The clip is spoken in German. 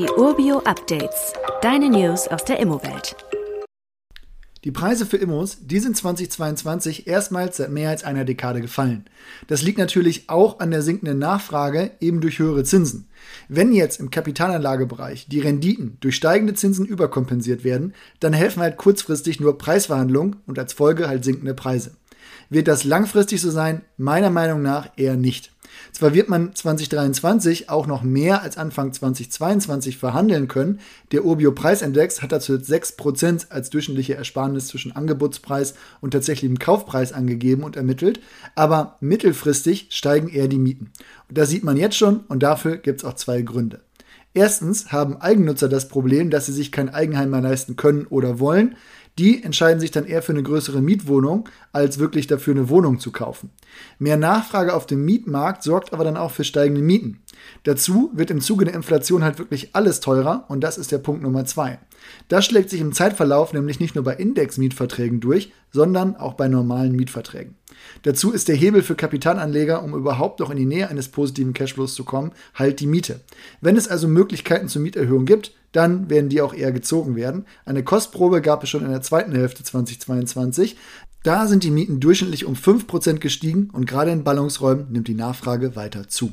Die Urbio Updates. Deine News aus der Immowelt. Die Preise für Immos, die sind 2022 erstmals seit mehr als einer Dekade gefallen. Das liegt natürlich auch an der sinkenden Nachfrage, eben durch höhere Zinsen. Wenn jetzt im Kapitalanlagebereich die Renditen durch steigende Zinsen überkompensiert werden, dann helfen halt kurzfristig nur Preisverhandlungen und als Folge halt sinkende Preise. Wird das langfristig so sein? Meiner Meinung nach eher nicht. Zwar wird man 2023 auch noch mehr als Anfang 2022 verhandeln können. Der Urbio Preisindex hat dazu 6% als durchschnittliche Ersparnis zwischen Angebotspreis und tatsächlichem Kaufpreis angegeben und ermittelt. Aber mittelfristig steigen eher die Mieten. Und das sieht man jetzt schon und dafür gibt es auch zwei Gründe. Erstens haben Eigennutzer das Problem, dass sie sich kein Eigenheim mehr leisten können oder wollen. Die entscheiden sich dann eher für eine größere Mietwohnung, als wirklich dafür eine Wohnung zu kaufen. Mehr Nachfrage auf dem Mietmarkt sorgt aber dann auch für steigende Mieten. Dazu wird im Zuge der Inflation halt wirklich alles teurer und das ist der Punkt Nummer zwei. Das schlägt sich im Zeitverlauf nämlich nicht nur bei Indexmietverträgen durch, sondern auch bei normalen Mietverträgen. Dazu ist der Hebel für Kapitalanleger, um überhaupt noch in die Nähe eines positiven Cashflows zu kommen, halt die Miete. Wenn es also Möglichkeiten zur Mieterhöhung gibt, dann werden die auch eher gezogen werden. Eine Kostprobe gab es schon in der zweiten Hälfte 2022. Da sind die Mieten durchschnittlich um 5% gestiegen und gerade in Ballungsräumen nimmt die Nachfrage weiter zu.